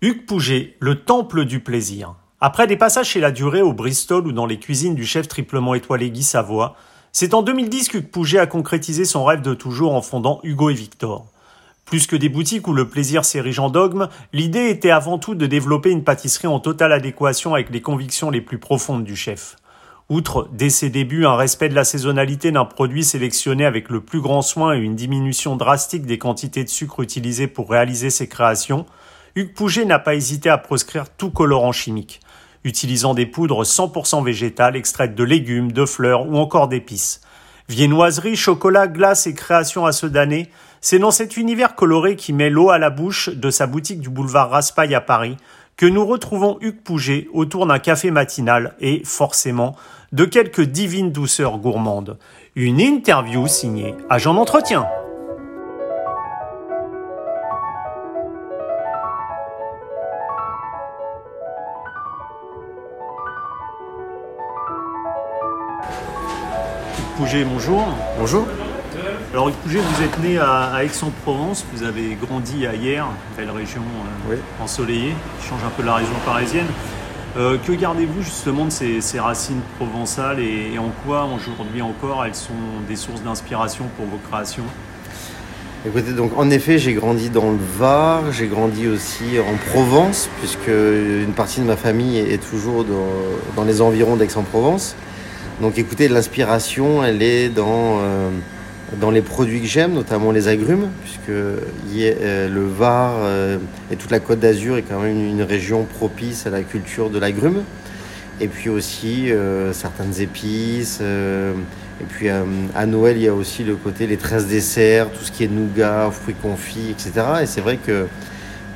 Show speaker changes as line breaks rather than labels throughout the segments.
Hugues Pouget, le temple du plaisir. Après des passages chez la durée au Bristol ou dans les cuisines du chef triplement étoilé Guy Savoie, c'est en 2010 qu'Hugues Pouget a concrétisé son rêve de toujours en fondant Hugo et Victor. Plus que des boutiques où le plaisir s'érige en dogme, l'idée était avant tout de développer une pâtisserie en totale adéquation avec les convictions les plus profondes du chef. Outre, dès ses débuts, un respect de la saisonnalité d'un produit sélectionné avec le plus grand soin et une diminution drastique des quantités de sucre utilisées pour réaliser ses créations, Hugues Pouget n'a pas hésité à proscrire tout colorant chimique, utilisant des poudres 100% végétales extraites de légumes, de fleurs ou encore d'épices. Viennoiserie, chocolat, glace et créations à ceux d'année, c'est dans cet univers coloré qui met l'eau à la bouche de sa boutique du boulevard Raspail à Paris que nous retrouvons Hugues Pouget autour d'un café matinal et, forcément, de quelques divines douceurs gourmandes. Une interview signée Agent d'entretien. Pouget, bonjour.
Bonjour.
Alors Pouget, vous êtes né à, Aix-en-Provence, vous avez grandi à Hier, belle région euh, ensoleillée, qui change un peu de la région parisienne. Euh, que gardez-vous justement de ces, racines provençales et, en quoi aujourd'hui encore elles sont des sources d'inspiration pour vos créations?
Écoutez, donc en effet, j'ai grandi dans le Var, j'ai grandi aussi en Provence, puisque une partie de ma famille est toujours dans les environs d'Aix-en-Provence. Donc écoutez, l'inspiration, elle est dans, euh, dans les produits que j'aime, notamment les agrumes, puisque euh, le Var euh, et toute la Côte d'Azur est quand même une, région propice à la culture de l'agrume. Et puis aussi certaines épices. et puis à Noël, il y a aussi le côté les 13 desserts, tout ce qui est nougat, fruits confits, etc. Et c'est vrai que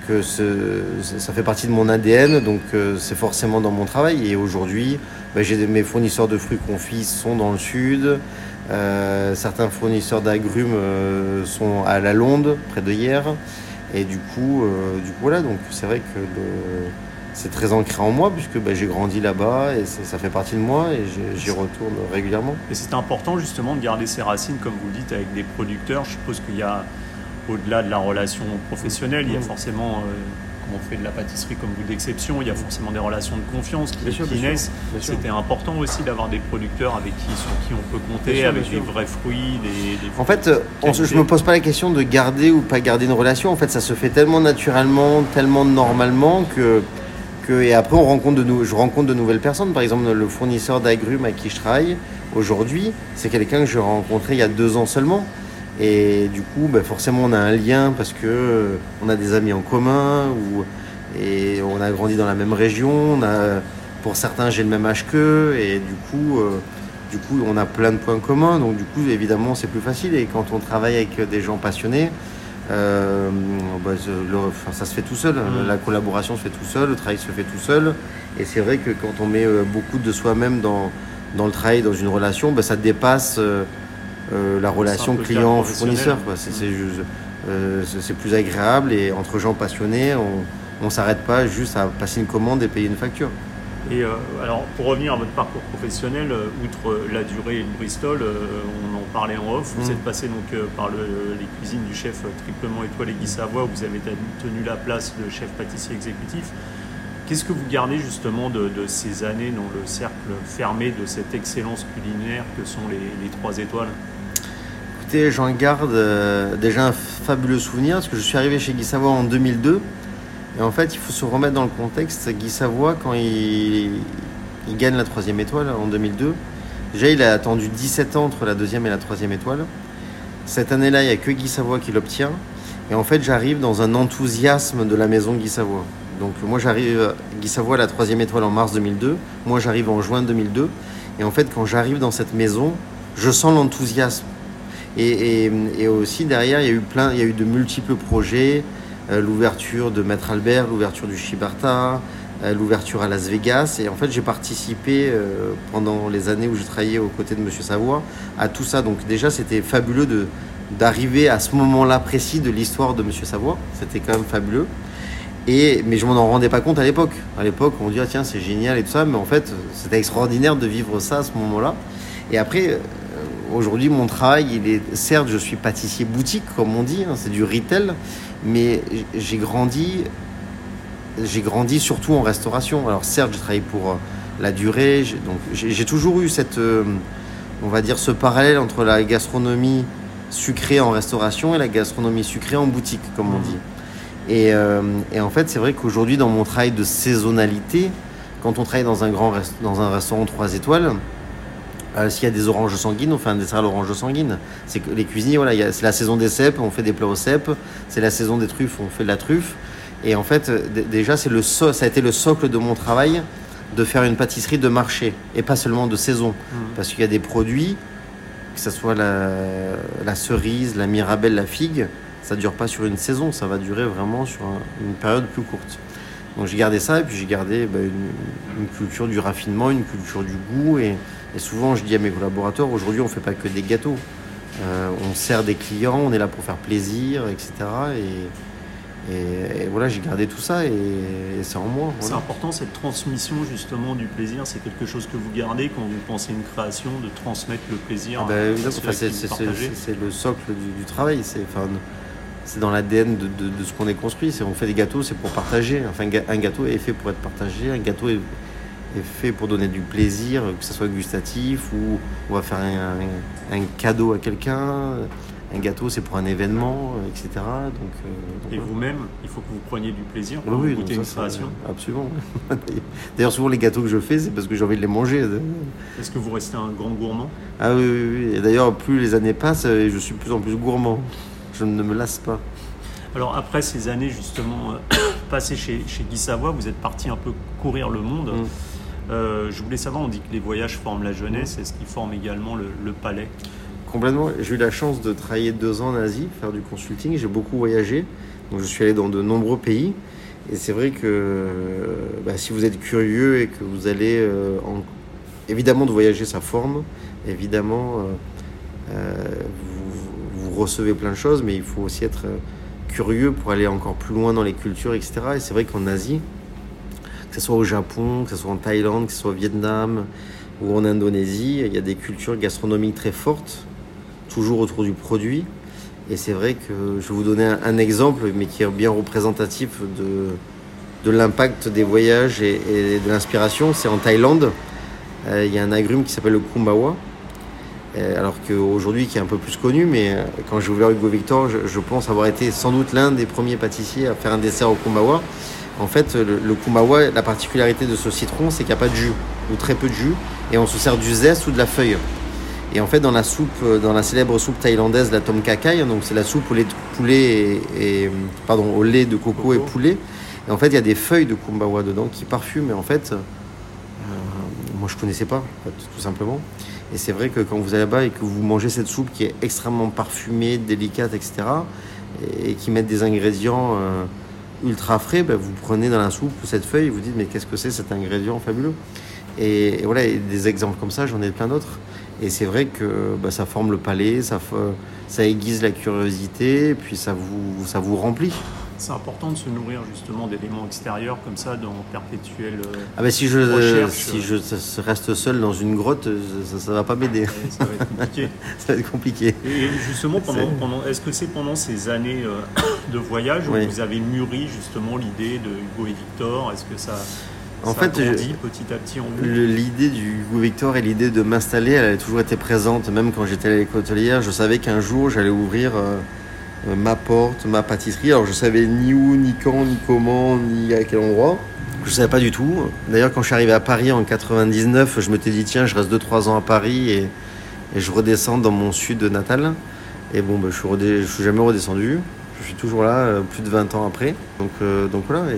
que ça fait partie de mon ADN, donc c'est forcément dans mon travail. Et aujourd'hui, bah, j'ai mes fournisseurs de fruits confits sont dans le sud. Euh, certains fournisseurs d'agrumes euh, sont à la Londe, près de hier. Et du coup, euh, du coup voilà, donc c'est vrai que c'est très ancré en moi puisque bah, j'ai grandi là-bas et ça fait partie de moi et j'y retourne régulièrement.
Et c'est important justement de garder ses racines, comme vous le dites, avec des producteurs. Je suppose qu'il y a, au-delà de la relation professionnelle, il y a mmh. forcément on fait de la pâtisserie comme vous d'exception, il y a forcément des relations de confiance qui, naissent. C'était important aussi d'avoir des producteurs avec qui, sur qui on peut compter, avec des vrais fruits. Des,
en fait, je ne me pose pas la question de garder ou pas garder une relation. En fait, ça se fait tellement naturellement, tellement normalement que. que et après, on rencontre de je rencontre de nouvelles personnes. Par exemple, le fournisseur d'agrumes à qui je travaille aujourd'hui, c'est quelqu'un que j'ai rencontré il y a deux ans seulement. Et du coup, ben, forcément, on a un lien parce que euh, on a des amis en commun ou, et on a grandi dans la même région. On a, pour certains, j'ai le même âge qu'eux et du coup, euh, du coup, on a plein de points communs. Donc, du coup, évidemment, c'est plus facile. Et quand on travaille avec des gens passionnés, euh, ben, ça se fait tout seul. Mmh. La collaboration se fait tout seul, le travail se fait tout seul. Et c'est vrai que quand on met beaucoup de soi-même dans, dans le travail, dans une relation, ben, ça dépasse. Euh, la relation client-fournisseur. Euh, c'est plus agréable et entre gens passionnés, on ne s'arrête pas juste à passer une commande et payer une facture.
Et euh, alors, pour revenir à votre parcours professionnel, outre la durée et le Bristol, on en parlait en off, vous mm. êtes passé donc par les cuisines du chef triplement étoilé Guy Savoie, où vous avez tenu la place de chef pâtissier exécutif. Qu'est-ce que vous gardez justement de, ces années dans le cercle fermé de cette excellence culinaire que sont les trois étoiles?
J'en garde euh, déjà un fabuleux souvenir parce que je suis arrivé chez Guy en 2002. Et en fait, il faut se remettre dans le contexte. Guy Savoie, quand il, gagne la troisième étoile en 2002, déjà il a attendu 17 ans entre la deuxième et la troisième étoile. Cette année-là, il n'y a que Guy Savoie qui l'obtient. Et en fait, j'arrive dans un enthousiasme de la maison Guy Savoie. Donc moi, j'arrive, Guy Savoie, la troisième étoile en mars 2002. Moi, j'arrive en juin 2002. Et en fait, quand j'arrive dans cette maison, je sens l'enthousiasme. Et, aussi derrière, il y a eu plein, il y a eu de multiples projets, euh, l'ouverture de Maître Albert, l'ouverture du Shibarta, euh, l'ouverture à Las Vegas. Et en fait, j'ai participé euh, pendant les années où j'ai travaillé aux côtés de Monsieur Savoie à tout ça. Donc déjà, c'était fabuleux de d'arriver à ce moment-là précis de l'histoire de Monsieur Savoie. C'était quand même fabuleux. Et, mais je m'en rendais pas compte à l'époque. À l'époque, on dit ah, tiens c'est génial et tout ça, mais en fait c'était extraordinaire de vivre ça à ce moment-là. Et après, Aujourd'hui, mon travail, il est certes, je suis pâtissier boutique, comme on dit, hein, c'est du retail, mais j'ai grandi j'ai grandi surtout en restauration. Alors certes, j'ai travaillé pour euh, la durée, donc j'ai toujours eu cette, euh, on va dire, ce parallèle entre la gastronomie sucrée en restauration et la gastronomie sucrée en boutique, comme on
Mhm.
dit. Et, euh, et en fait, c'est vrai qu'aujourd'hui, dans mon travail de saisonnalité, quand on travaille dans un grand rest- dans un restaurant 3 étoiles, euh, s'il y a des oranges sanguines, on fait un dessert à l'orange sanguine. C'est que les cuisiniers, voilà, c'est la saison des cèpes, on fait des plats aux cèpes. C'est la saison des truffes, on fait de la truffe. Et en fait, déjà, c'est le so- ça a été le socle de mon travail de faire une pâtisserie de marché et pas seulement de saison.
Mhm.
Parce qu'il y a des produits, que ce soit la, la cerise, la mirabelle, la figue, ça dure pas sur une saison, ça va durer vraiment sur un- une période plus courte. Donc j'ai gardé ça et puis j'ai gardé bah, une, une culture du raffinement, une culture du goût. Et, et souvent je dis à mes collaborateurs, aujourd'hui on fait pas que des gâteaux. Euh, on sert des clients, on est là pour faire plaisir, etc. Et, et- et voilà, j'ai gardé tout ça et, et c'est en moi.
C'est important cette transmission justement du plaisir, c'est quelque chose que vous gardez quand vous pensez une création, de transmettre le plaisir
Ah
ceux
enfin, c'est, le socle du, du travail. C'est, enfin, dans l'ADN de, de- de ce qu'on est construit. On fait des gâteaux, c'est pour partager. Enfin, un gâteau est fait pour être partagé. Un gâteau est, est fait pour donner du plaisir, que ce soit gustatif ou on va faire un, cadeau à quelqu'un. Un gâteau, c'est pour un événement, etc. Donc, euh, donc
Et vous-même, il faut que vous preniez du plaisir quand
oui, ça,
une création.
Absolument. D'ailleurs, souvent les gâteaux que je fais, c'est parce que j'ai envie de les manger.
Est-ce que vous restez un grand gourmand?
Ah oui, oui, oui. Et d'ailleurs, plus les années passent, euh, je suis de plus en plus gourmand. Je ne me lasse pas.
Alors après ces années justement euh, passées chez, chez Guy Savoie, vous êtes parti un peu courir le monde.
Mm.
Euh, je voulais savoir, on dit que les voyages forment la jeunesse, est-ce qu'ils forment également le, palais?
Complètement. J'ai eu la chance de travailler deux ans en Asie, faire du consulting. J'ai beaucoup voyagé. Donc, je suis allé dans de nombreux pays. Et c'est vrai que euh, bah, si vous êtes curieux et que vous allez. euh, en... Évidemment, de voyager, ça forme. Évidemment, vous, recevez plein de choses, mais il faut aussi être curieux pour aller encore plus loin dans les cultures, etc. Et c'est vrai qu'en Asie, que ce soit au Japon, que ce soit en Thaïlande, que ce soit au Vietnam ou en Indonésie, il y a des cultures gastronomiques très fortes, toujours autour du produit. Et c'est vrai que je vais vous donner un, exemple, mais qui est bien représentatif de, l'impact des voyages et, et de l'inspiration. C'est en Thaïlande, euh, il y a un agrume qui s'appelle le kumbawa. Euh, alors qu'aujourd'hui, qui est un peu plus connu, mais euh, quand j'ai ouvert Hugo Victor, je, je pense avoir été sans doute l'un des premiers pâtissiers à faire un dessert au kumbawa. En fait, le, le kumbawa, la particularité de ce citron, c'est qu'il n'y a pas de jus, ou très peu de jus, et on se sert du zeste ou de la feuille. Et en fait, dans la soupe, euh, dans la célèbre soupe thaïlandaise, la tom kha kai, donc c'est la soupe au lait de poulet et, et- pardon, au lait de coco, et poulet. Et en fait, il y a des feuilles de kumbawa dedans qui parfument. Et en fait, euh, moi, je connaissais pas, en fait, tout simplement. Et c'est vrai que quand vous allez là-bas et que vous mangez cette soupe qui est extrêmement parfumée, délicate, etc., et qui met des ingrédients euh, ultra frais, ben, vous prenez dans la soupe cette feuille vous dites mais qu'est-ce que c'est cet ingrédient fabuleux et, voilà, des exemples comme ça, j'en ai plein d'autres. Et c'est vrai que bah, ça forme le palais, ça, fa- ça aiguise la curiosité, puis ça vous remplit.
C'est important de se nourrir justement d'éléments extérieurs comme ça dans perpétuel. euh,
Ah ben si je,
Recherche,
si
euh.
je reste seul dans une grotte, euh, ça, ça va pas m'aider.
et ça va être compliqué.
ça va être compliqué.
Et justement, pendant, est-ce que c'est pendant ces années de voyage où
Oui.
vous avez mûri justement l'idée de Hugo et Victor? Est-ce que ça,
En
ça
fait,
grandi petit à petit en
L'idée du Hugo Victor et l'idée de m'installer, elle a toujours été présente. Même quand j'étais à l'école hôtelière, je savais qu'un jour j'allais ouvrir euh, ma porte, ma pâtisserie. Alors je savais ni où, ni quand, ni comment, ni à quel endroit. Je savais pas du tout. D'ailleurs, quand je suis arrivé à Paris en 99, je m'étais dit tiens, je reste 2-3 ans à Paris et, je redescends dans mon sud natal. Et bon, bah, je suis suis jamais redescendu. Je suis toujours là, euh, plus de 20 ans après. Donc, euh, voilà.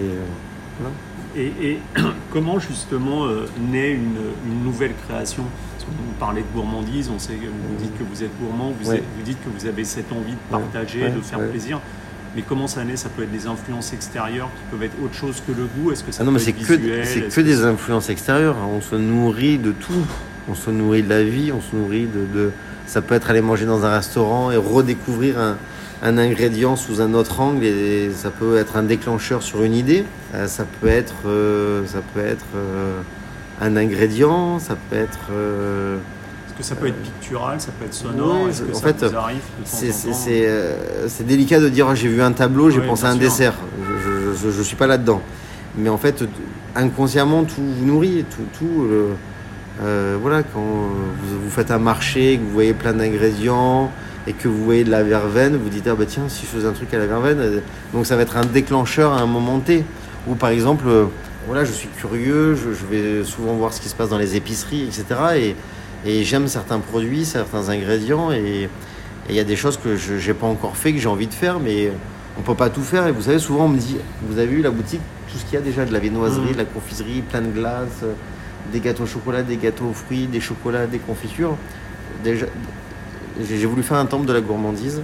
Et, euh,
comment justement euh, naît une, nouvelle création? Vous parlez de gourmandise, on sait, vous dites que vous êtes gourmand, vous,
Ouais.
êtes- vous dites que vous avez cette envie de partager,
ouais,
de faire plaisir. Mais comment ça naît? Ça peut être des influences extérieures qui peuvent être autre chose que le goût? Est-ce que ça
Ah non,
peut
mais c'est que, c'est des influences extérieures. On se nourrit de tout. On se nourrit de la vie, on se nourrit de, de- Ça peut être aller manger dans un restaurant et redécouvrir un, un ingrédient sous un autre angle et ça peut être un déclencheur sur une idée. Euh, ça peut être, euh, ça peut être euh, un ingrédient, ça peut être. euh,
Est-ce que ça peut être pictural, ça peut être sonore Est-ce que
en
ça
fait,
vous arrive
c'est- euh, c'est délicat de dire Ah, j'ai vu un tableau, j'ai pensé à un
sûr.
dessert. Je ne suis pas là-dedans. mais en fait, inconsciemment, tout vous nourrit. Tout, tout euh, voilà, quand vous, vous, faites un marché, que vous voyez plein d'ingrédients et que vous voyez de la verveine, vous dites ah bah tiens, si je faisais un truc à la verveine, euh, donc ça va être un déclencheur à un moment T. Ou par exemple, euh, voilà, je suis curieux, je, vais souvent voir ce qui se passe dans les épiceries, etc. Et, et j'aime certains produits, certains ingrédients, et il y a des choses que je n'ai pas encore fait, que j'ai envie de faire, mais on peut pas tout faire. Et vous savez, souvent on me dit, vous avez vu la boutique, tout ce qu'il y a déjà, de la viennoiserie, mmh. de la confiserie, plein de glace, des gâteaux au chocolat, des gâteaux aux fruits, des chocolats, des confitures. Déjà, j'ai voulu faire un temple de la gourmandise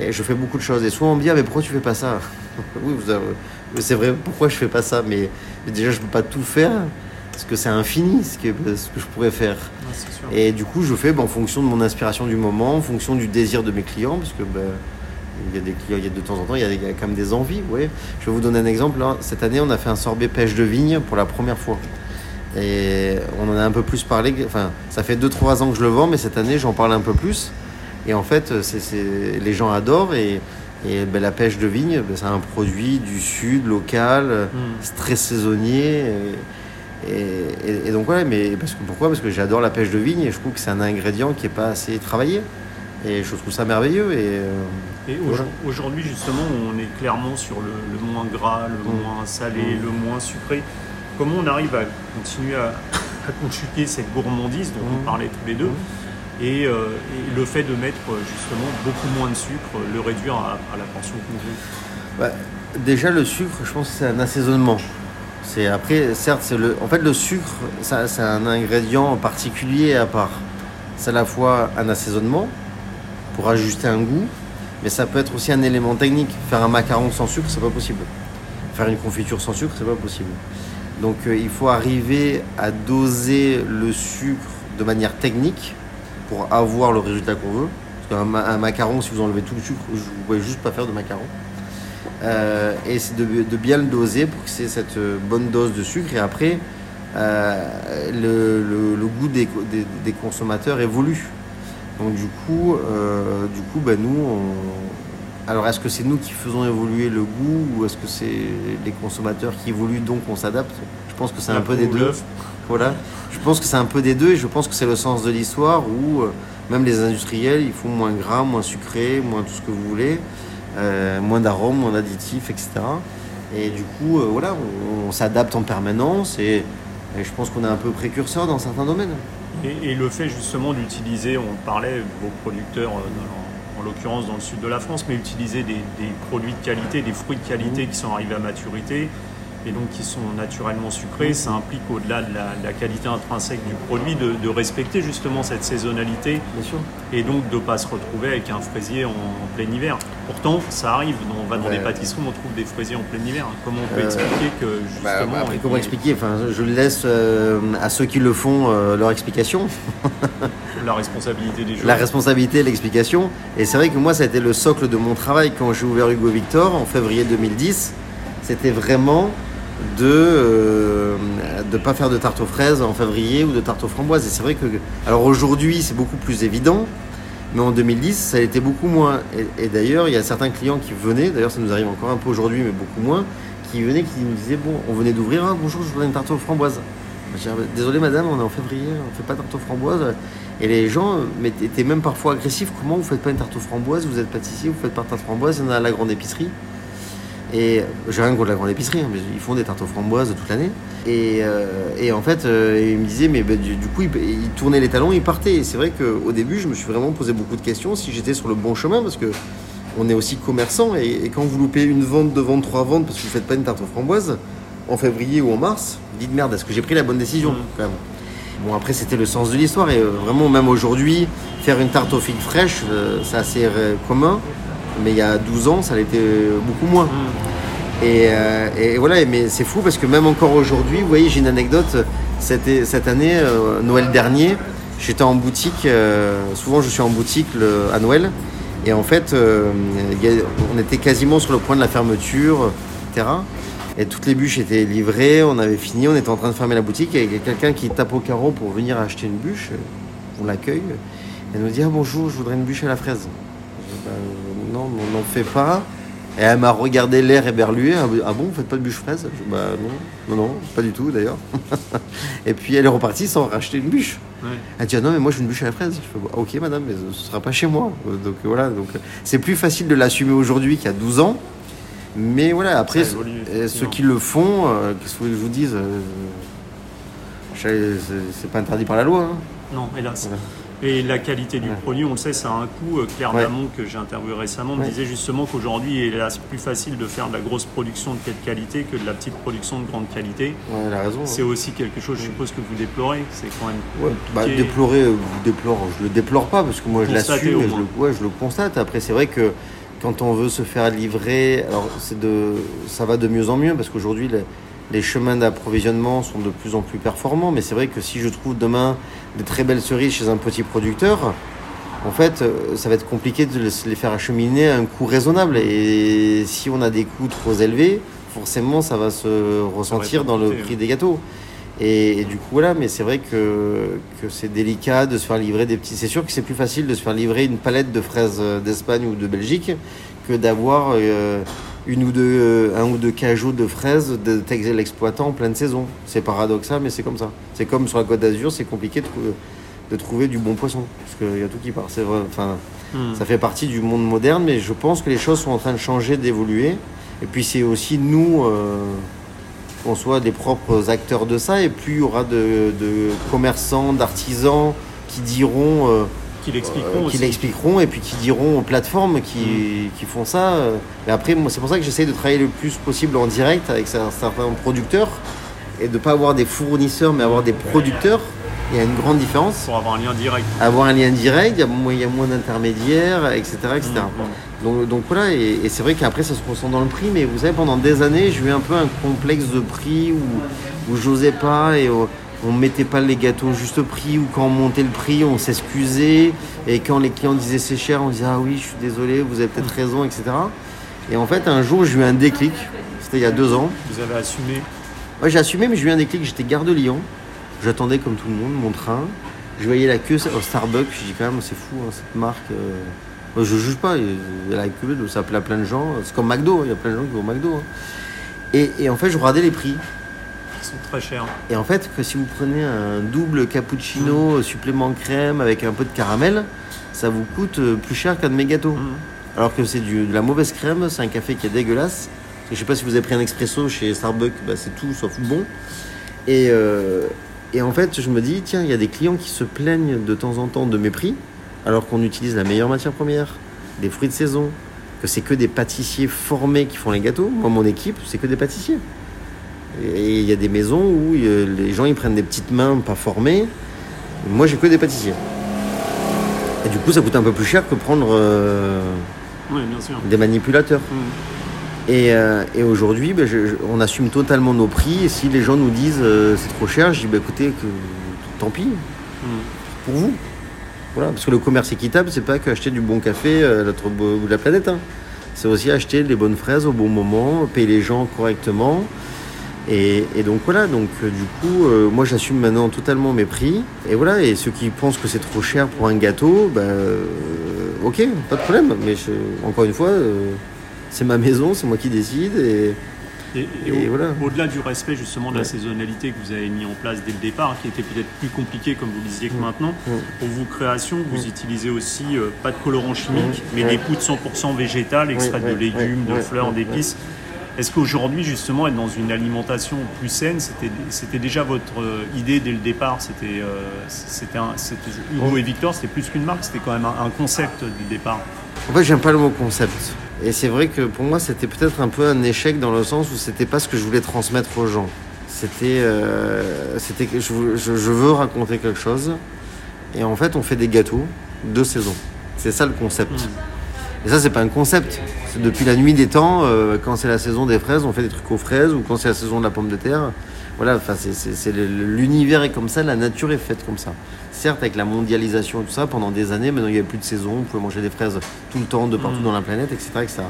et je fais beaucoup de choses. Et souvent on me dit, ah, mais pourquoi tu fais pas ça? Oui, c'est vrai, pourquoi je fais pas ça? Mais déjà, je peux pas tout faire parce que c'est infini ce que, ce que je pourrais faire. et du coup, je fais ben, en fonction de mon inspiration du moment, en fonction du désir de mes clients, parce que ben, il y a des clients, il y a de temps en temps, il y a, quand même des envies. Ouais. Je vais vous donner un exemple. Cette année, on a fait un sorbet pêche de vigne pour la première fois. Et on en a un peu plus parlé. Enfin, ça fait 2-3 ans que je le vends, mais cette année, j'en parle un peu plus. Et en fait, c'est, les gens adorent. Et, ben, la pêche de vigne, ben, c'est un produit du sud, local, mm. très saisonnier. Et, donc, ouais, mais parce que, pourquoi? Parce que j'adore la pêche de vigne et je trouve que c'est un ingrédient qui n'est pas assez travaillé. Et je trouve ça merveilleux. Et,
euh, aujourd'hui, justement, on est clairement sur le, moins gras, le mm. moins salé, mm. le moins sucré comment on arrive à continuer à, à cette gourmandise dont on parlait tous les deux? Et, euh, et, le fait de mettre justement beaucoup moins de sucre, le réduire à, la portion congrue
bah, Déjà le sucre, je pense que c'est un assaisonnement. C'est après, certes, c'est le, en fait le sucre, c'est un ingrédient particulier à part. C'est à la fois un assaisonnement pour ajuster un goût, mais ça peut être aussi un élément technique. Faire un macaron sans sucre, c'est pas possible. Faire une confiture sans sucre, c'est pas possible. Donc euh, il faut arriver à doser le sucre de manière technique pour avoir le résultat qu'on veut. Parce qu'un macaron, si vous enlevez tout le sucre, vous ne pouvez juste pas faire de macaron. Euh, et c'est de, bien le doser pour que c'est cette bonne dose de sucre. Et après, euh, le, goût des, consommateurs évolue. Donc du coup, du coup ben, nous, on, alors est-ce que c'est nous qui faisons évoluer le goût ou est-ce que c'est les consommateurs qui évoluent donc on s'adapte? Je pense que c'est un, peu des deux. Voilà. Je pense que c'est un peu des deux et je pense que c'est le sens de l'histoire où euh, même les industriels ils font moins gras, moins sucré, moins tout ce que vous voulez, euh, moins d'arômes, moins d'additifs, etc. Et du coup, euh, voilà, on, s'adapte en permanence et, je pense qu'on est un peu précurseur dans certains domaines.
Et, le fait justement d'utiliser, on parlait, vos producteurs dans en l'occurrence dans le sud de la France, mais utiliser des, produits de qualité, des fruits de qualité qui sont arrivés à maturité et donc qui sont naturellement sucrés. Ça implique au-delà de, la, qualité intrinsèque du produit de, respecter justement cette saisonnalité et donc de ne pas se retrouver avec un fraisier en, plein hiver. Pourtant, ça arrive, on va dans des pâtisseries, on trouve des fraisiers en plein hiver. Comment on peut euh, expliquer que bah, justement...
Bah, comment expliquer? Enfin, Je laisse euh, à ceux qui le font euh, leur explication.
la responsabilité des gens.
La responsabilité, l'explication. Et c'est vrai que moi, ça a été le socle de mon travail quand j'ai ouvert Hugo Victor en février 2010. C'était vraiment de ne euh, pas faire de tarte aux fraises en février ou de tarte aux framboises. Et c'est vrai que. Alors aujourd'hui, c'est beaucoup plus évident. Mais en 2010, ça été beaucoup moins. Et, d'ailleurs, il y a certains clients qui venaient, d'ailleurs ça nous arrive encore un peu aujourd'hui, mais beaucoup moins, qui venaient, qui nous disaient, bon, on venait d'ouvrir, ah, bonjour, je voudrais une tarte aux framboises. Désolé madame, on est en février, on ne fait pas de tarte aux framboises. Et les gens étaient même parfois agressifs. Comment vous ne faites pas une tarte aux framboises? Vous êtes pâtissier, vous faites pas de tarte aux framboises, il y en a à la grande épicerie. Et j'ai rien contre la grande épicerie, hein, mais ils font des tartes aux framboises toute l'année. Et, euh, en fait, euh, ils me disaient, mais ben, du, coup, ils, tournaient les talons, ils partaient. Et c'est vrai qu'au début, je me suis vraiment posé beaucoup de questions si j'étais sur le bon chemin, parce que on est aussi commerçant. Et, quand vous loupez une vente, deux ventes, trois ventes, parce que vous ne faites pas une tarte aux framboises, en février ou en mars, vous dites merde, est-ce que j'ai pris la bonne décision mmh. quand même? Bon, après, c'était le sens de l'histoire. Et euh, vraiment, même aujourd'hui, faire une tarte aux figues fraîches, c'est assez commun mais il y a 12 ans, ça l'était beaucoup moins. Mm. Euh, et, voilà, mais c'est fou parce que même encore aujourd'hui, vous voyez, j'ai une anecdote. Cette, cette année, euh, Noël dernier, j'étais en boutique. Euh, souvent, je suis en boutique à Noël. Et en fait, on était quasiment sur le point de la fermeture, etc. Et toutes les bûches étaient livrées, on avait fini, on était en train de fermer la boutique. Et il y a quelqu'un qui tape au carreau pour venir acheter une bûche. On l'accueille. Elle nous dit ah, bonjour, je voudrais une bûche à la fraise. Ben, non, on n'en fait pas. Et elle m'a regardé l'air éberlué. Ah bon, vous faites pas de bûche fraise? Je, Bah non, non, non, pas du tout d'ailleurs. et puis elle est repartie sans racheter une bûche. Elle dit ah non, mais moi je veux une bûche à la fraise. Je fais bah, ok madame, mais ce sera pas chez moi. Donc voilà, donc c'est plus facile de l'assumer aujourd'hui qu'il y a 12 ans. Mais voilà, après, ceux qui le font, euh, qu'est-ce que je vous dise euh, C'est pas interdit par la loi. Hein.
Non, hélas. Et la qualité du produit, on le sait, ça a un coût. Euh, Claire Damon, que j'ai interviewé récemment, me disait justement qu'aujourd'hui, il est plus facile de faire de la grosse production de quelle qualité que de la petite production de grande qualité.
Ouais, elle a raison.
C'est aussi quelque chose, je suppose, que vous déplorez. C'est quand même.
Bah, déplorer, euh, déplore, je le déplore pas parce que moi je l'assume, je le constate. Après, c'est vrai que quand on veut se faire livrer, alors de, ça va de mieux en mieux parce qu'aujourd'hui, les chemins d'approvisionnement sont de plus en plus performants, mais c'est vrai que si je trouve demain des très belles cerises chez un petit producteur, en fait, euh, ça va être compliqué de les faire acheminer à un coût raisonnable. Et si on a des coûts trop élevés, forcément, ça va se ressentir dans le prix des gâteaux. Et, du coup, voilà, mais c'est vrai que, que c'est délicat de se faire livrer des petits. C'est sûr que c'est plus facile de se faire livrer une palette de fraises d'Espagne ou de Belgique que d'avoir euh, une ou deux, euh, un ou deux cajots de fraises de l'exploitant en pleine saison. C'est paradoxal, mais c'est comme ça. C'est comme sur la Côte d'Azur, c'est compliqué de, de, trouver du bon poisson, parce qu'il y a tout qui part. C'est vrai, enfin, hmm. ça fait partie du monde moderne, mais je pense que les choses sont en train de changer, d'évoluer. Et puis c'est aussi nous, euh, qu'on soit des propres acteurs de ça, et puis il y aura de, de commerçants, d'artisans qui diront... Euh,
qui l'expliqueront.
Euh, qui l'expliqueront et puis qui diront aux plateformes qui, mm. qui font ça. Euh. Mais après, moi, c'est pour ça que j'essaie de travailler le plus possible en direct avec certains producteurs et de ne pas avoir des fournisseurs mais avoir des producteurs. Il y a une grande différence.
Pour avoir un lien direct.
Avoir un lien direct, il y a moins, d'intermédiaires, etc. etc. Mm. Donc, donc, voilà, et, c'est vrai qu'après ça se ressent dans le prix, mais vous savez, pendant des années, j'ai eu un peu un complexe de prix où, où j'osais pas et on mettait pas les gâteaux au juste prix ou quand on montait le prix, on s'excusait. Et quand les clients disaient c'est cher, on disait ah oui, je suis désolé, vous avez peut-être raison, etc. Et en fait, un jour, j'ai eu un déclic. C'était il y a deux ans.
Vous avez assumé
Ouais, j'ai assumé, mais j'ai eu un déclic. J'étais gare de Lyon. J'attendais comme tout le monde mon train. Je voyais la queue au Starbucks. Je dis quand même, c'est fou, hein, cette marque. Euh... Je juge pas. La queue, ça plaît à plein de gens. C'est comme McDo. Il y a plein de gens qui vont au McDo. Hein. Et, et en fait, je regardais les prix
sont très chers.
Et en fait, que si vous prenez un double cappuccino supplément crème avec un peu de caramel, ça vous coûte euh, plus cher qu'un de mes gâteaux. Mm. Alors que c'est de la mauvaise crème, c'est un café qui est dégueulasse. Je sais pas si vous avez pris un expresso chez Starbucks, bah, c'est tout sauf bon. Et, euh, et en fait, je me dis, tiens, il y a des clients qui se plaignent de temps en temps de mes prix, alors qu'on utilise la meilleure matière première, des fruits de saison, que c'est que des pâtissiers formés qui font les gâteaux. Moi, mon équipe, c'est que des pâtissiers. Et il y a des maisons où les gens ils prennent des petites mains pas formées. Moi j'ai que des pâtissiers. Et du coup ça coûte un peu plus cher que prendre euh, des manipulateurs. Mm. Euh, et, aujourd'hui ben, on assume totalement nos prix. Et si les gens nous disent euh, c'est trop cher, je dis bah, écoutez, que, tant pis. Mm. Pour vous. Voilà, parce que le commerce équitable, c'est pas qu'acheter du bon café à l'autre bout de la planète. Hein. C'est aussi acheter les bonnes fraises au bon moment, payer les gens correctement. Et, donc voilà, donc euh, du coup, euh, moi j'assume maintenant totalement mes prix. Et voilà, et ceux qui pensent que c'est trop cher pour un gâteau, ben euh, ok, pas de problème. Mais encore une fois, c'est ma maison, c'est moi qui décide. Et,
et, voilà. Au-delà du respect justement de la saisonnalité que vous avez mis en place dès le départ, qui était peut-être plus compliqué comme vous le disiez que maintenant, pour vos créations, vous utilisez aussi pas de colorant chimique, mais des poudres 100% végétales, extraites de légumes, de fleurs, d'épices. Est-ce qu'aujourd'hui, justement, être dans une alimentation plus saine, c'était déjà votre euh, idée dès le départ? C'était euh, Hugo et Victor, c'était plus qu'une marque, c'était quand même un, concept du départ.
En fait, j'aime pas le mot concept. Et c'est vrai que pour moi, c'était peut-être un peu un échec dans le sens où c'était pas ce que je voulais transmettre aux gens. C'était, euh, c'était je, je, veux raconter quelque chose. Et en fait, on fait des gâteaux de saison. C'est ça le concept. Hmm. Et ça, c'est pas un concept. C'est depuis la nuit des temps, euh, quand c'est la saison des fraises, on fait des trucs aux fraises, ou quand c'est la saison de la pomme de terre. Voilà, enfin, c'est, l'univers est comme ça, la nature est faite comme ça. Certes, avec la mondialisation et tout ça, pendant des années, maintenant il n'y a plus de saison, vous pouvez manger des fraises tout le temps, de partout mm. dans la planète, etc., etc.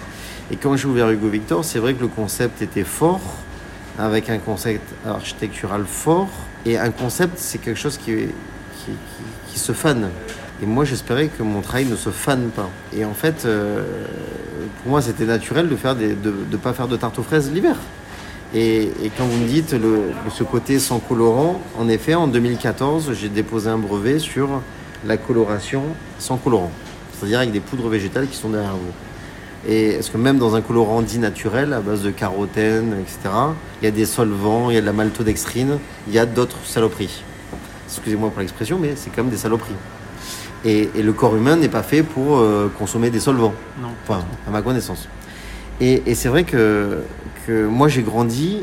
Et quand j'ai ouvert Hugo Victor, c'est vrai que le concept était fort, avec un concept architectural fort, et un concept, c'est quelque chose qui, qui, qui se fane. Et moi, j'espérais que mon travail ne se fane pas. Et en fait, euh, pour moi, c'était naturel de des, de ne pas faire de tarte aux fraises l'hiver. Et, quand vous me dites ce côté sans colorant, en effet, en 2014, j'ai déposé un brevet sur la coloration sans colorant, c'est-à-dire avec des poudres végétales qui sont derrière vous. Et est-ce que même dans un colorant dit naturel, à base de carotène, etc., il y a des solvants, il y a de la maltodextrine, il y a d'autres saloperies. Excusez-moi pour l'expression, mais c'est quand même des saloperies. Et, et le corps humain n'est pas fait pour euh, consommer des solvants,
Non.
enfin, à ma connaissance. Et, et c'est vrai que, que moi, j'ai grandi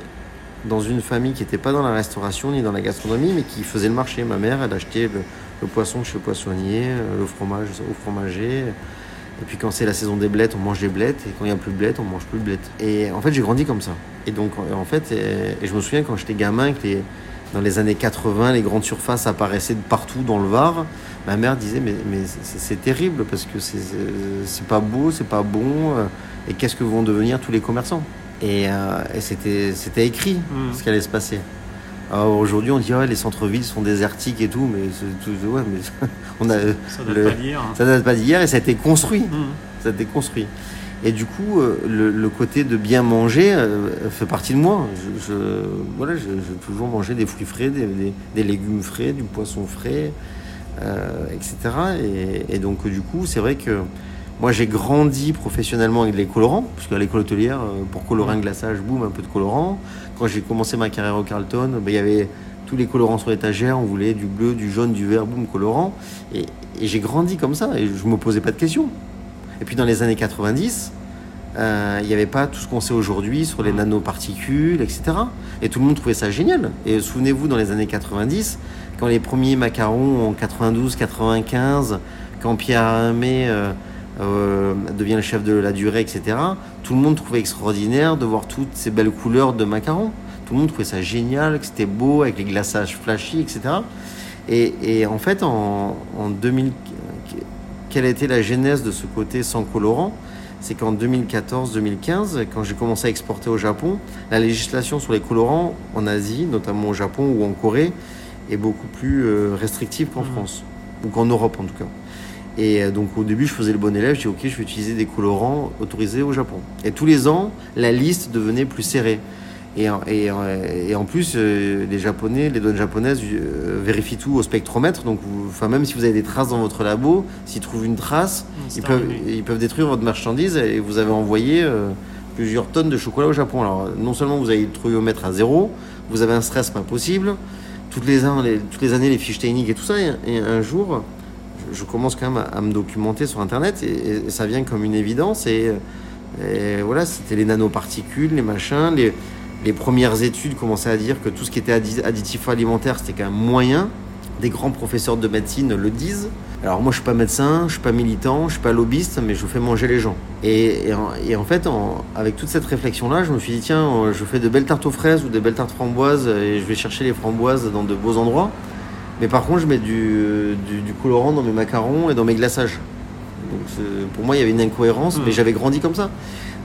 dans une famille qui n'était pas dans la restauration ni dans la gastronomie, mais qui faisait le marché. Ma mère, elle achetait le, le poisson chez le poissonnier, euh, le fromage au fromager. Et puis quand c'est la saison des blettes, on mange des blettes. Et quand il n'y a plus de blettes, on mange plus de blettes. Et en fait, j'ai grandi comme ça. Et donc, en fait, et, et je me souviens quand j'étais gamin, que les, dans les années 80, les grandes surfaces apparaissaient de partout dans le Var. Ma mère disait mais, mais c'est terrible parce que c'est- pas beau, c'est pas bon. euh, Et qu'est-ce que vont devenir tous les commerçants? Et, euh, et c'était écrit
Mhm.
ce qui allait se passer. Alors aujourd'hui, on dit ouais, les centres-villes sont désertiques et tout, mais tout, ouais, mais on a
Ça date
le-
pas d'hier. hein.
ça date pas d'hier et ça a été construit.
Mhm.
Ça a été construit. Et du coup, euh, le, le côté de bien manger fait partie de moi. Je, je- voilà, je- j'ai toujours mangé des fruits frais, des, des- des légumes frais, du poisson frais, etc. Et, et donc, du coup, c'est vrai que moi, j'ai grandi professionnellement avec les colorants, parce qu'à l'école hôtelière, euh, pour colorer un glaçage, boum, un peu de colorant. Quand j'ai commencé ma carrière au Carlton, ben, il y avait tous les colorants sur l'étagère, on voulait du bleu, du jaune, du vert, boum, colorant. Et, et j'ai grandi comme ça, et je me posais pas de questions. Et puis dans les années 90, euh, il n'y avait pas tout ce qu'on sait aujourd'hui sur les nanoparticules, etc. Et tout le monde trouvait ça génial. Et souvenez-vous, dans les années 90, quand les premiers macarons en 92, 95, quand Pierre Hermé euh, euh, devient le chef de la durée, etc., tout le monde trouvait extraordinaire de voir toutes ces belles couleurs de macarons. Tout le monde trouvait ça génial, que c'était beau, avec les glaçages flashy, etc. Et, en fait, en, en 2000, quelle été la genèse de ce côté sans colorant? C'est qu'en 2014-2015, quand j'ai commencé à exporter au Japon, la législation sur les colorants en Asie, notamment au Japon ou en Corée, est beaucoup plus euh, restrictive qu'en
Mhm.
France, ou qu'en Europe en tout cas. Et euh, donc au début, je faisais le bon élève, je dis ok, je vais utiliser des colorants autorisés au Japon. Et tous les ans, la liste devenait plus serrée. Et, en- et, en- et en plus, euh, les Japonais, les douanes japonaises euh, vérifient tout au spectromètre. Donc, vous- enfin, même si vous avez des traces dans votre labo, s'ils trouvent une trace, ils peuvent,
terminé.
ils peuvent détruire votre marchandise et vous avez envoyé euh, plusieurs tonnes de chocolat au Japon. Alors, non seulement vous avez le trouillomètre à zéro, vous avez un stress pas possible. Toutes les, an- les- toutes les années, les fiches techniques et tout ça. Et, et un jour, je, je commence quand même à, à me documenter sur Internet et, ça vient comme une évidence. Et, et voilà, c'était les nanoparticules, les machins. Les, les premières études commençaient à dire que tout ce qui était addi- additif alimentaire, c'était quand même moyen. Des grands professeurs de médecine le disent. Alors moi, je suis pas médecin, je suis pas militant, je suis pas lobbyiste, mais je fais manger les gens. Et, et en, et en fait, en- avec toute cette réflexion-là, je me suis dit, tiens, euh, je fais de belles tartes aux fraises ou des belles tartes framboises et je vais chercher les framboises dans de beaux endroits. Mais par contre, je mets du, du, du colorant dans mes macarons et dans mes glaçages. Donc pour moi, il y avait une incohérence, mais
Mhm.
j'avais grandi comme ça.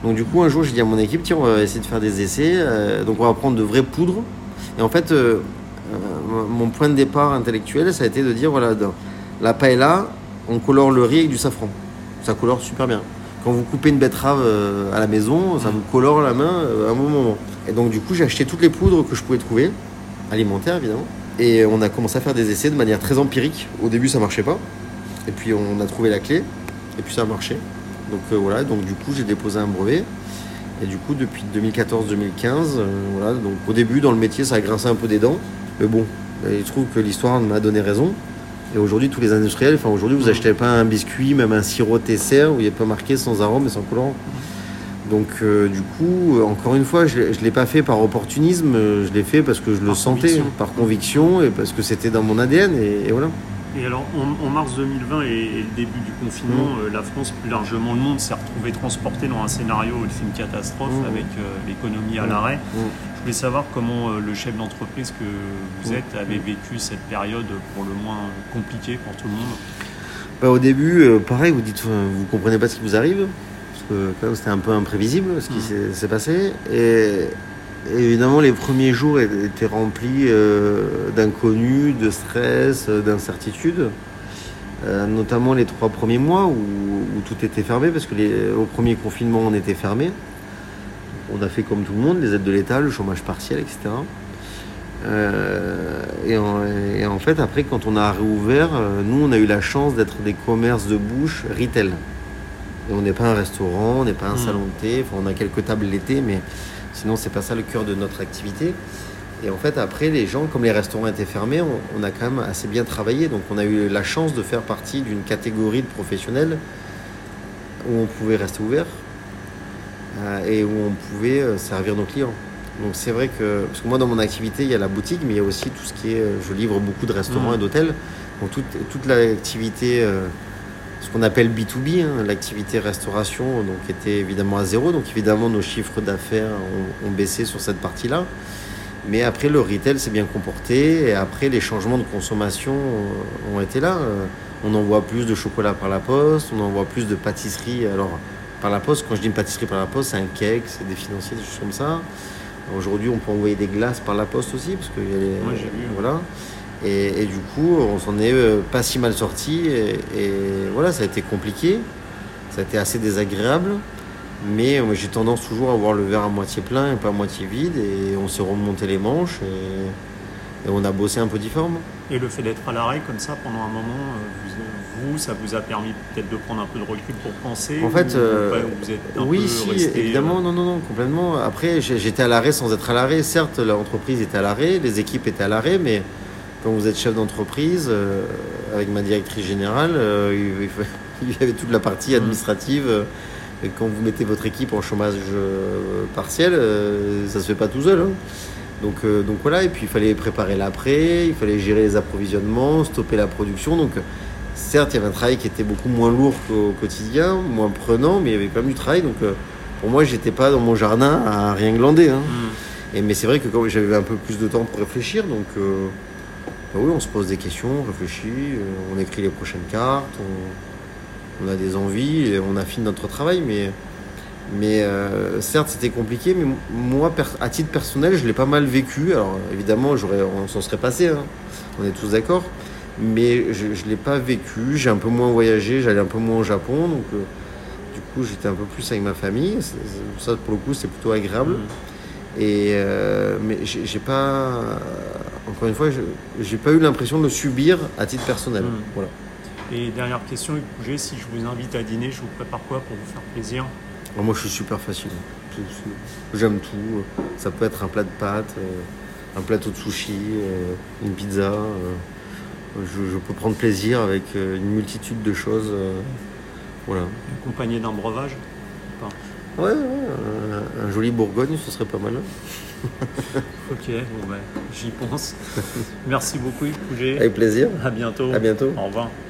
Donc du coup, un jour, j'ai dit à mon équipe, tiens, on va essayer de faire des essais. Euh, donc on va prendre de vraies poudres. Et en fait, euh, euh, mon point de départ intellectuel, ça a été de dire, voilà, dans la paella, on colore le riz avec du safran. Ça colore super bien. Quand vous coupez une betterave à la maison, ça vous colore la main à un moment. Et donc du coup, j'ai acheté toutes les poudres que je pouvais trouver, alimentaires évidemment. Et on a commencé à faire des essais de manière très empirique. Au début, ça marchait pas. Et puis on a trouvé la clé. Et puis ça a marché. Donc euh, voilà, donc du coup j'ai déposé un brevet. Et du coup depuis 2014-2015, euh, voilà, donc au début dans le métier ça a grincé un peu des dents. Mais bon, il trouve que l'histoire m'a donné raison. Et aujourd'hui tous les industriels, enfin aujourd'hui vous
Mhm.
achetez pas un biscuit, même un sirop Tesser où il n'y a pas marqué sans arôme et sans colorant. Donc euh, du coup, encore une fois, je ne l'ai pas fait par opportunisme, je l'ai fait parce que je le sentais,
conviction.
par conviction et parce que c'était dans mon ADN et, et voilà.
Et alors, en, en mars 2020 et, et le début du confinement, euh, la France, plus largement le monde, s'est retrouvé transporté dans un scénario de film catastrophe
Mhm.
avec euh, l'économie à
Mhm.
l'arrêt. Je voulais savoir comment euh, le chef d'entreprise que vous êtes avait vécu cette période pour le moins compliquée pour tout le monde.
Bah, au début, pareil, vous dites, vous comprenez pas ce qui vous arrive, parce que c'était un peu imprévisible ce qui s'est- passé. Et évidemment, les premiers jours étaient remplis euh, d'inconnus, de stress, euh, d'incertitude. euh, notamment les trois premiers mois où, où tout était fermé, parce que les, au premier confinement, on était fermé. On a fait comme tout le monde, les aides de l'État, le chômage partiel, etc. Euh, et, en, et en fait, après, quand on a réouvert, nous, on a eu la chance d'être des commerces de bouche retail. Et on n'est pas un restaurant, on n'est pas un
Mhm.
salon de thé, enfin, on a quelques tables l'été, mais sinon, c'est pas ça le cœur de notre activité. Et en fait, après, les gens, comme les restaurants étaient fermés, on, on a quand même assez bien travaillé. Donc, on a eu la chance de faire partie d'une catégorie de professionnels où on pouvait rester ouvert euh, et où on pouvait euh, servir nos clients. Donc, c'est vrai que, parce que moi, dans mon activité, il y a la boutique, mais il y a aussi tout ce qui est. euh, Je livre beaucoup de restaurants
Mhm.
et d'hôtels. Donc, toute, toute l'activité. euh, ce qu'on appelle B2B, hein, l'activité restauration, donc était évidemment à zéro. Donc évidemment, nos chiffres d'affaires ont, ont baissé sur cette partie-là. Mais après, le retail s'est bien comporté. Et après, les changements de consommation ont été là. Euh, On envoie plus de chocolat par la poste, on envoie plus de pâtisserie. Alors, par la poste, quand je dis une pâtisserie par la poste, c'est un cake, c'est des financiers, des choses comme ça. Aujourd'hui, on peut envoyer des glaces par la poste aussi, parce que y a les,
Ouais, j'ai vu.
voilà. Et, et du coup, on s'en est euh, pas si mal sorti. Et, et voilà, ça a été compliqué. Ça a été assez désagréable. Mais euh, j'ai tendance toujours à voir le verre à moitié plein et pas à moitié vide. Et on s'est remonté les manches et, et on a bossé un peu différemment.
Et le fait d'être à l'arrêt comme ça pendant un moment, euh, vous, vous, ça vous a permis peut-être de prendre un peu de recul pour penser
En fait,
ou-
euh,
ouais, vous êtes un
oui,
peu
si,
resté,
évidemment,
euh,
non, non, non, complètement. Après, j'étais à l'arrêt sans être à l'arrêt. Certes, l'entreprise était à l'arrêt, les équipes étaient à l'arrêt, mais quand vous êtes chef d'entreprise, euh, avec ma directrice générale, euh, il, y avait toute la partie administrative. euh, et quand vous mettez votre équipe en chômage euh, partiel, euh, ça se fait pas tout seul. hein. Donc, euh, donc voilà, et puis il fallait préparer l'après, il fallait gérer les approvisionnements, stopper la production. Donc certes, il y avait un travail qui était beaucoup moins lourd qu'au quotidien, moins prenant, mais il y avait quand même du travail. Donc euh, pour moi, j'étais pas dans mon jardin à rien glander. hein. Et, mais c'est vrai que quand j'avais un peu plus de temps pour réfléchir, donc bah oui, on se pose des questions, on réfléchit, euh, on écrit les prochaines cartes, on, on a des envies, et on affine notre travail, mais, mais euh, certes c'était compliqué, mais moi, à titre personnel, je l'ai pas mal vécu. Alors évidemment, j'aurais, on s'en serait passé, hein, on est tous d'accord, mais je ne l'ai pas vécu, j'ai un peu moins voyagé, j'allais un peu moins au Japon, donc euh, du coup j'étais un peu plus avec ma famille, ça pour le coup c'est plutôt agréable.
Hmm.
Et euh, mais j'ai pas, encore une fois, je- j'ai pas eu l'impression de le subir à titre personnel.
Mm.
Voilà.
Et dernière question, si je vous invite à dîner, je vous prépare quoi pour vous faire plaisir?
Alors, moi, je suis super facile. J'aime tout. Ça peut être un plat de pâtes, euh, un plateau de sushi, euh, une pizza. euh, je, je peux prendre plaisir avec une multitude de choses. voilà.
Accompagné d'un breuvage?
Ouais, ouais, un, un joli Bourgogne, ce serait pas mal.
Ok, bon ben, j'y pense. Merci beaucoup Pouget.
Avec plaisir.
À bientôt.
À bientôt.
Au revoir.